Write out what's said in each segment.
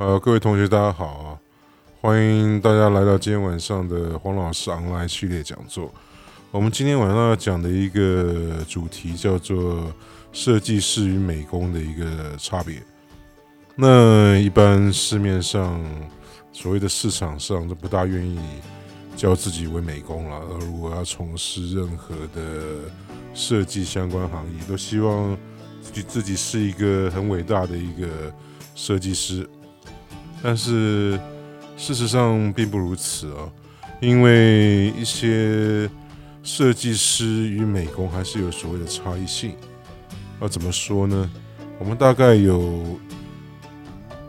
呃，各位同学，大家好啊！欢迎大家来到今天晚上的黄老师 online 系列讲座。我们今天晚上要讲的一个主题叫做设计师与美工的一个差别。那一般市面上所谓的市场上都不大愿意叫自己为美工了，而如果要从事任何的设计相关行业，都希望自己自己是一个很伟大的一个设计师。但是事实上并不如此啊，因为一些设计师与美工还是有所谓的差异性。那怎么说呢？我们大概有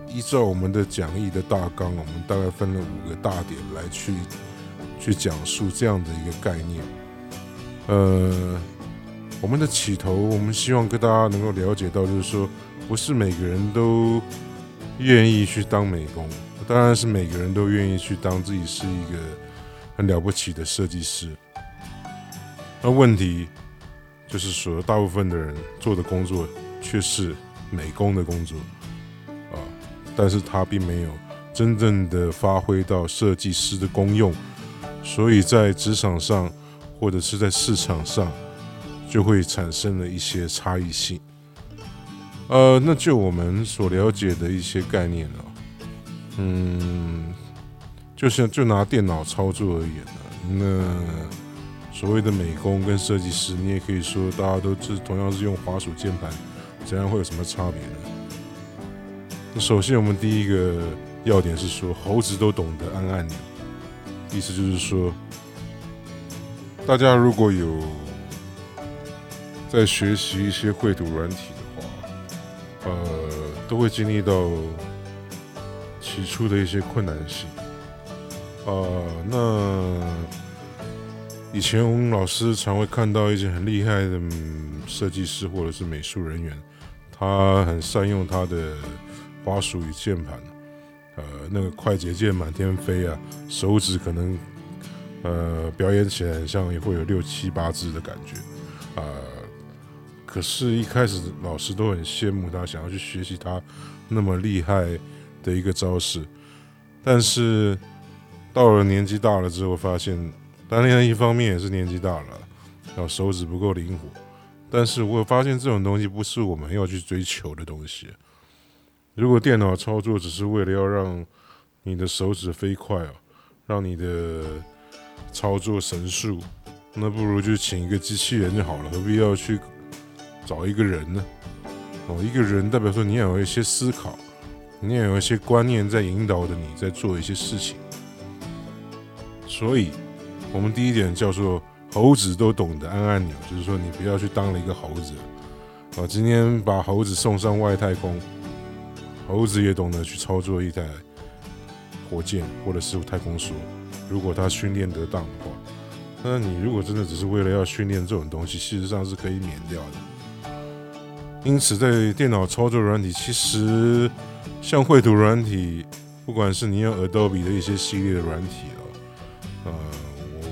依照我们的讲义的大纲，我们大概分了五个大点来去去讲述这样的一个概念。呃，我们的起头，我们希望跟大家能够了解到，就是说，不是每个人都愿意去当美工，当然是每个人都愿意去当自己是一个很了不起的设计师。那问题就是说，大部分的人做的工作却是美工的工作啊，但是他并没有真正的发挥到设计师的功用，所以在职场上或者是在市场上就会产生了一些差异性。呃，那就我们所了解的一些概念啊，嗯，就像就拿电脑操作而言呢，那。所谓的美工跟设计师，你也可以说大家都是同样是用滑鼠键盘，怎样会有什么差别呢？首先，我们第一个要点是说，猴子都懂得按按钮，意思就是说，大家如果有在学习一些绘图软体，呃，都会经历到起初的一些困难性，呃，那。以前我们老师常会看到一些很厉害的设计师或者是美术人员，他很善用他的花鼠与键盘，呃，那个快捷键满天飞啊，手指可能呃表演起来很像也会有六七八只的感觉，啊、呃，可是，一开始老师都很羡慕他，想要去学习他那么厉害的一个招式，但是到了年纪大了之后，发现。当然，一方面也是年纪大了，然后手指不够灵活。但是我发现这种东西不是我们要去追求的东西。如果电脑操作只是为了要让你的手指飞快啊，让你的操作神速，那不如就请一个机器人就好了，何必要去找一个人呢？哦，一个人代表说你要有一些思考，你要有一些观念在引导着你在做一些事情，所以。我们第一点叫做猴子都懂得按按钮，就是说你不要去当了一个猴子啊！今天把猴子送上外太空，猴子也懂得去操作一台火箭或者是太空梭。如果他训练得当的话，那你如果真的只是为了要训练这种东西，事实上是可以免掉的。因此，在电脑操作软体，其实像绘图软体，不管是你用 Adobe 的一些系列的软体啊，呃。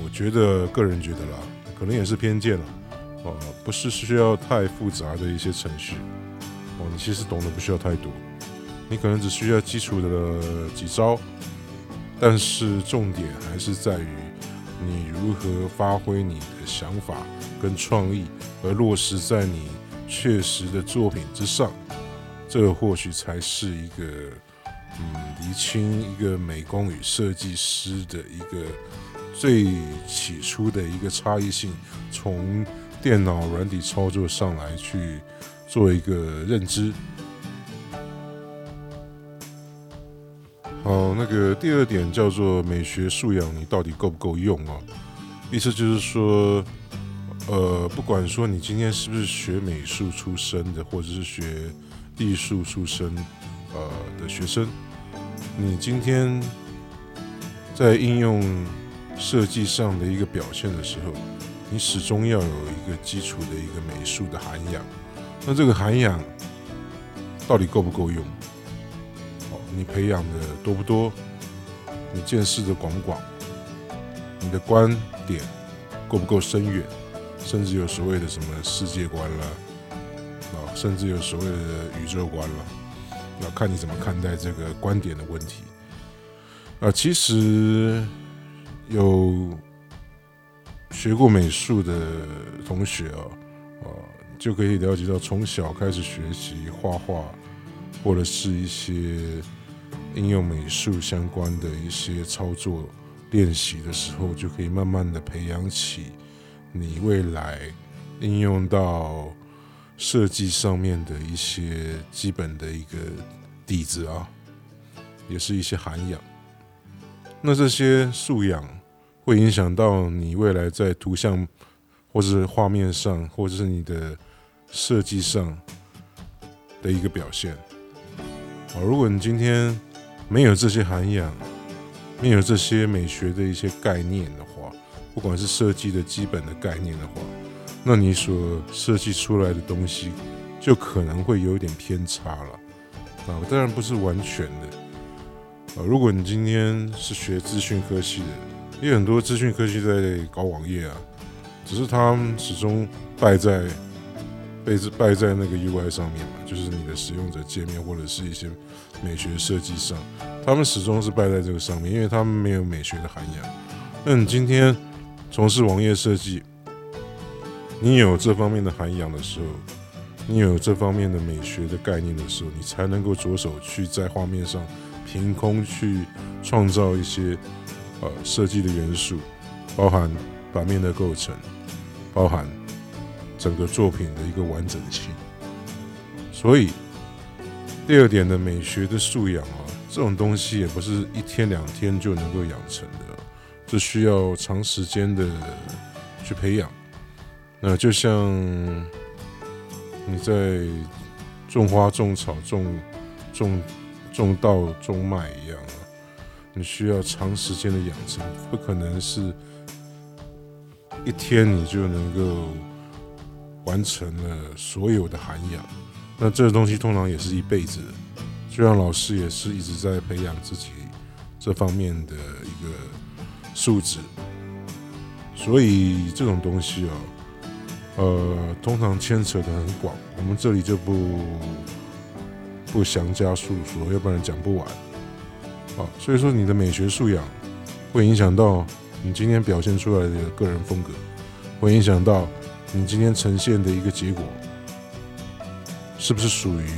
我觉得个人觉得啦，可能也是偏见了，呃，不是需要太复杂的一些程序，哦，你其实懂得不需要太多，你可能只需要基础的几招，但是重点还是在于你如何发挥你的想法跟创意，而落实在你确实的作品之上，这或许才是一个，嗯，厘清一个美工与设计师的一个。最起初的一个差异性，从电脑软体操作上来去做一个认知。好，那个第二点叫做美学素养，你到底够不够用啊？意思就是说，呃，不管说你今天是不是学美术出身的，或者是学艺术出身呃的学生，你今天在应用。设计上的一个表现的时候，你始终要有一个基础的一个美术的涵养。那这个涵养到底够不够用？哦，你培养的多不多？你见识的广不广？你的观点够不够深远？甚至有所谓的什么世界观了，啊，甚至有所谓的宇宙观了。要看你怎么看待这个观点的问题。啊，其实有学过美术的同学啊，啊，就可以了解到，从小开始学习画画，或者是一些应用美术相关的一些操作练习的时候，就可以慢慢的培养起你未来应用到。设计上面的一些基本的一个底子啊，也是一些涵养。那这些素养会影响到你未来在图像，或者是画面上，或者是你的设计上的一个表现。啊，如果你今天没有这些涵养，没有这些美学的一些概念的话，不管是设计的基本的概念的话，那你所设计出来的东西，就可能会有点偏差了啊！当然不是完全的啊。如果你今天是学资讯科系的，也有很多资讯科系在搞网页啊，只是他们始终败在被败在那个 UI 上面嘛，就是你的使用者界面或者是一些美学设计上，他们始终是败在这个上面，因为他们没有美学的涵养。那你今天从事网页设计，你有这方面的涵养的时候，你有这方面的美学的概念的时候，你才能够着手去在画面上凭空去创造一些呃设计的元素，包含版面的构成，包含整个作品的一个完整性。所以第二点的美学的素养啊，这种东西也不是一天两天就能够养成的，这需要长时间的去培养。那就像你在种花、种草、种种种稻、种麦一样啊，你需要长时间的养成，不可能是一天你就能够完成了所有的涵养。那这个东西通常也是一辈子，就像老师也是一直在培养自己这方面的一个素质。所以这种东西啊。呃，通常牵扯的很广，我们这里就不不详加述说，要不然讲不完。啊，所以说你的美学素养会影响到你今天表现出来的个人风格，会影响到你今天呈现的一个结果，是不是属于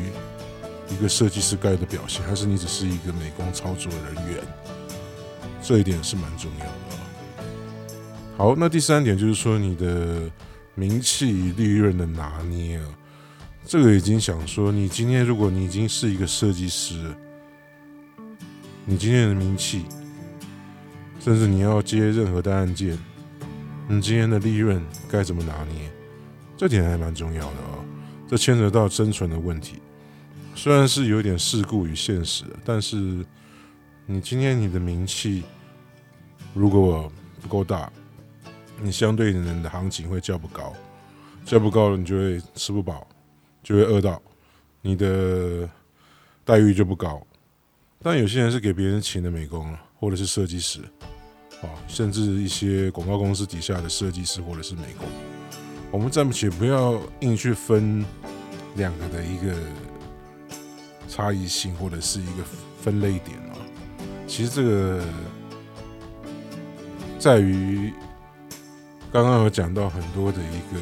一个设计师该有的表现，还是你只是一个美工操作人员？这一点是蛮重要的。好，那第三点就是说你的。名气与利润的拿捏啊，这个已经想说，你今天如果你已经是一个设计师，你今天的名气，甚至你要接任何的案件，你今天的利润该怎么拿捏？这点还蛮重要的啊，这牵扯到生存的问题，虽然是有点世故与现实，但是你今天你的名气如果不够大。你相对人的行情会较不高，较不高了，你就会吃不饱，就会饿到，你的待遇就不高。但有些人是给别人请的美工了，或者是设计师，啊，甚至一些广告公司底下的设计师或者是美工。我们暂且不要硬去分两个的一个差异性或者是一个分类点啊。其实这个在于。刚刚有讲到很多的一个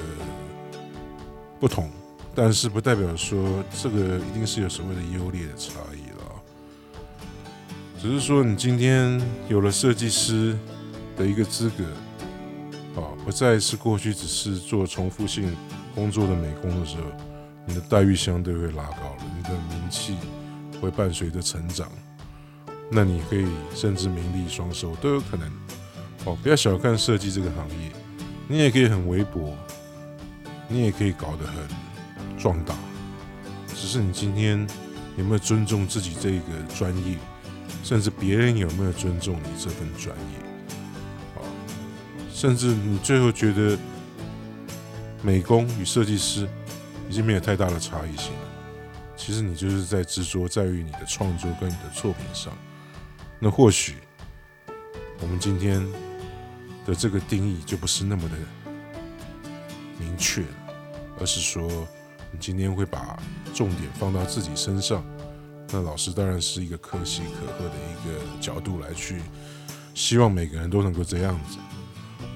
不同，但是不代表说这个一定是有所谓的优劣的差异了。只是说你今天有了设计师的一个资格，啊，不再是过去只是做重复性工作的美工的时候，你的待遇相对会拉高了，你的名气会伴随着成长，那你可以甚至名利双收都有可能。哦，不要小看设计这个行业。你也可以很微薄，你也可以搞得很壮大，只是你今天有没有尊重自己这个专业，甚至别人有没有尊重你这份专业，啊，甚至你最后觉得美工与设计师已经没有太大的差异性了，其实你就是在执着在于你的创作跟你的作品上，那或许我们今天。的这个定义就不是那么的明确了，而是说，你今天会把重点放到自己身上，那老师当然是一个可喜可贺的一个角度来去，希望每个人都能够这样子。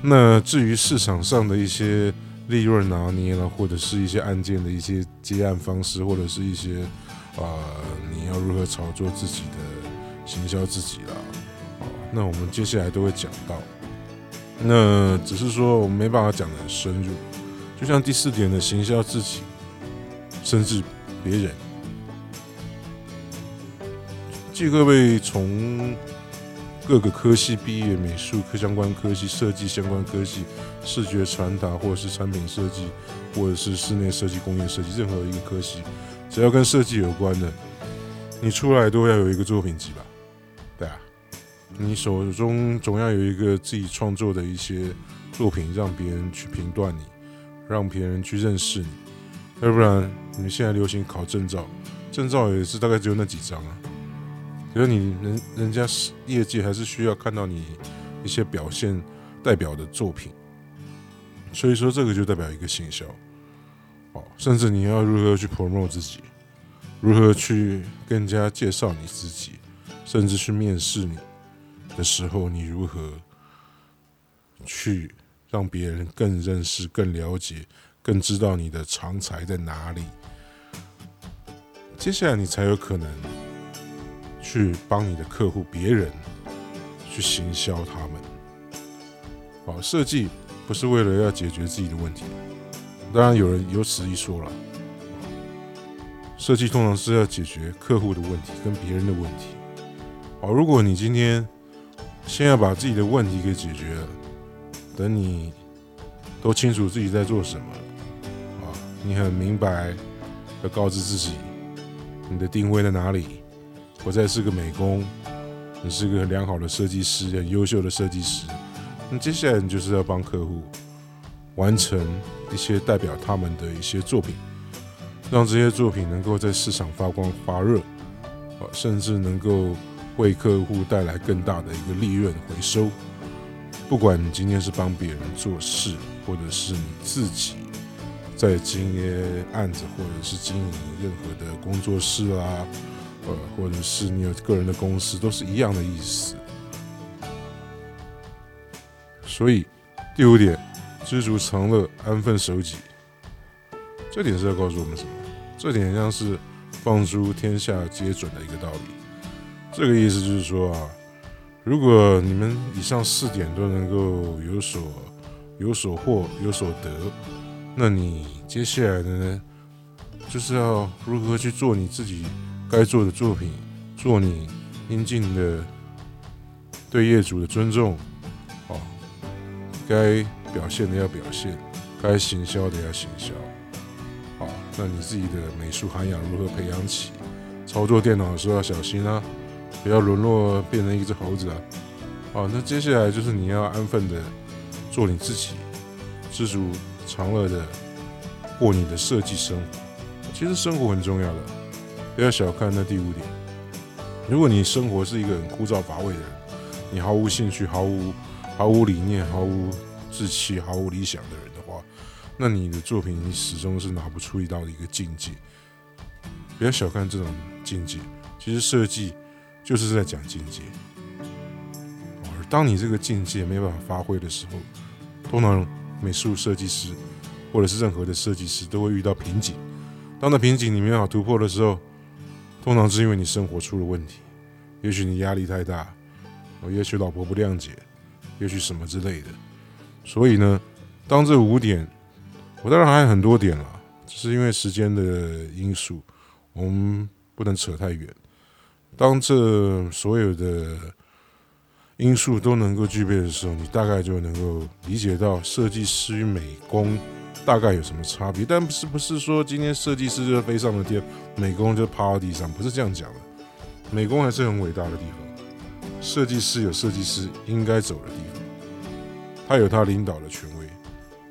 那至于市场上的一些利润拿捏了，或者是一些案件的一些接案方式，或者是一些啊、你要如何炒作自己的行销自己啦，那我们接下来都会讲到。那只是说我们没办法讲的很深入，就像第四点的行销自己，甚至别人。借各位从各个科系毕业，美术科相关科系、设计相关科系、视觉传达，或者是产品设计，或者是室内设计、工业设计，任何一个科系，只要跟设计有关的，你出来都要有一个作品集吧？你手中总要有一个自己创作的一些作品，让别人去评断你，让别人去认识你，要不然你们现在流行考证照，证照也是大概只有那几张啊。可是你人人家是业界还是需要看到你一些表现代表的作品，所以说这个就代表一个行销，哦，甚至你要如何去 promote 自己，如何去跟人家介绍你自己，甚至去面试你的时候，你如何去让别人更认识、更了解、更知道你的长才在哪里，接下来你才有可能。去帮你的客户、别人去行销他们。好，设计不是为了要解决自己的问题，当然有人有此一说了。设计通常是要解决客户的问题跟别人的问题。好，如果你今天先要把自己的问题给解决了，等你都清楚自己在做什么，啊，你很明白要告知自己你的定位在哪里。我再是个美工，你是个很良好的设计师，很优秀的设计师。那接下来你就是要帮客户完成一些代表他们的一些作品，让这些作品能够在市场发光发热，啊，甚至能够为客户带来更大的一个利润回收。不管你今天是帮别人做事，或者是你自己在经营案子，或者是经营任何的工作室啊。呃，或者是你有个人的公司，都是一样的意思。所以第五点，知足常乐，安分守己。这点是要告诉我们什么？这点像是放诸天下皆准的一个道理。这个意思就是说啊，如果你们以上四点都能够有所有所获有所得，那你接下来的呢，就是要如何去做你自己。该做的作品，做你应尽的对业主的尊重，哦，该表现的要表现，该行销的要行销，好，那你自己的美术涵养如何培养起？操作电脑的时候要小心啊，不要沦落变成一只猴子啊！好，那接下来就是你要安分的做你自己，知足常乐的过你的设计生活。其实生活很重要的。不要小看那第五点。如果你生活是一个很枯燥乏味的人，你毫无兴趣、毫无毫无理念、毫无志气、毫无理想的人的话，那你的作品你始终是拿不出一道的一个境界。不要小看这种境界，其实设计就是在讲境界。而当你这个境界没办法发挥的时候，通常美术设计师或者是任何的设计师都会遇到瓶颈。当那瓶颈你没办法突破的时候，通常是因为你生活出了问题，也许你压力太大，也许老婆不谅解，也许什么之类的。所以呢，当这五点，我当然还有很多点了，只是因为时间的因素，我们不能扯太远。当这所有的因素都能够具备的时候，你大概就能够理解到设计师与美工。大概有什么差别？但不是不是说今天设计师就飞上了天，美工就趴到地上，不是这样讲的。美工还是很伟大的地方，设计师有设计师应该走的地方，他有他领导的权威，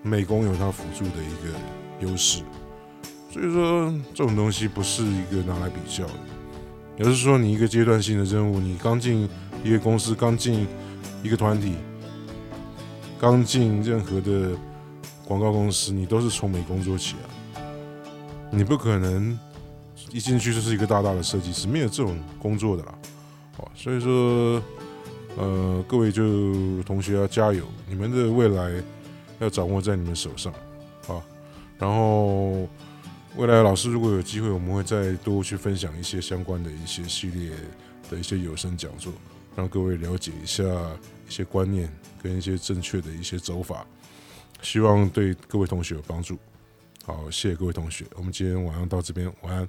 美工有他辅助的一个优势。所以说这种东西不是一个拿来比较的，也就是说你一个阶段性的任务，你刚进一个公司，刚进一个团体，刚进任何的。广告公司，你都是从美工做起啊，你不可能一进去就是一个大大的设计师，没有这种工作的啦。哦，所以说，呃，各位就同学要加油，你们的未来要掌握在你们手上啊。然后，未来老师如果有机会，我们会再多去分享一些相关的一些系列的一些有声讲座，让各位了解一下一些观念跟一些正确的一些走法，希望对各位同学有帮助。好，谢谢各位同学，我们今天晚上到这边，晚安。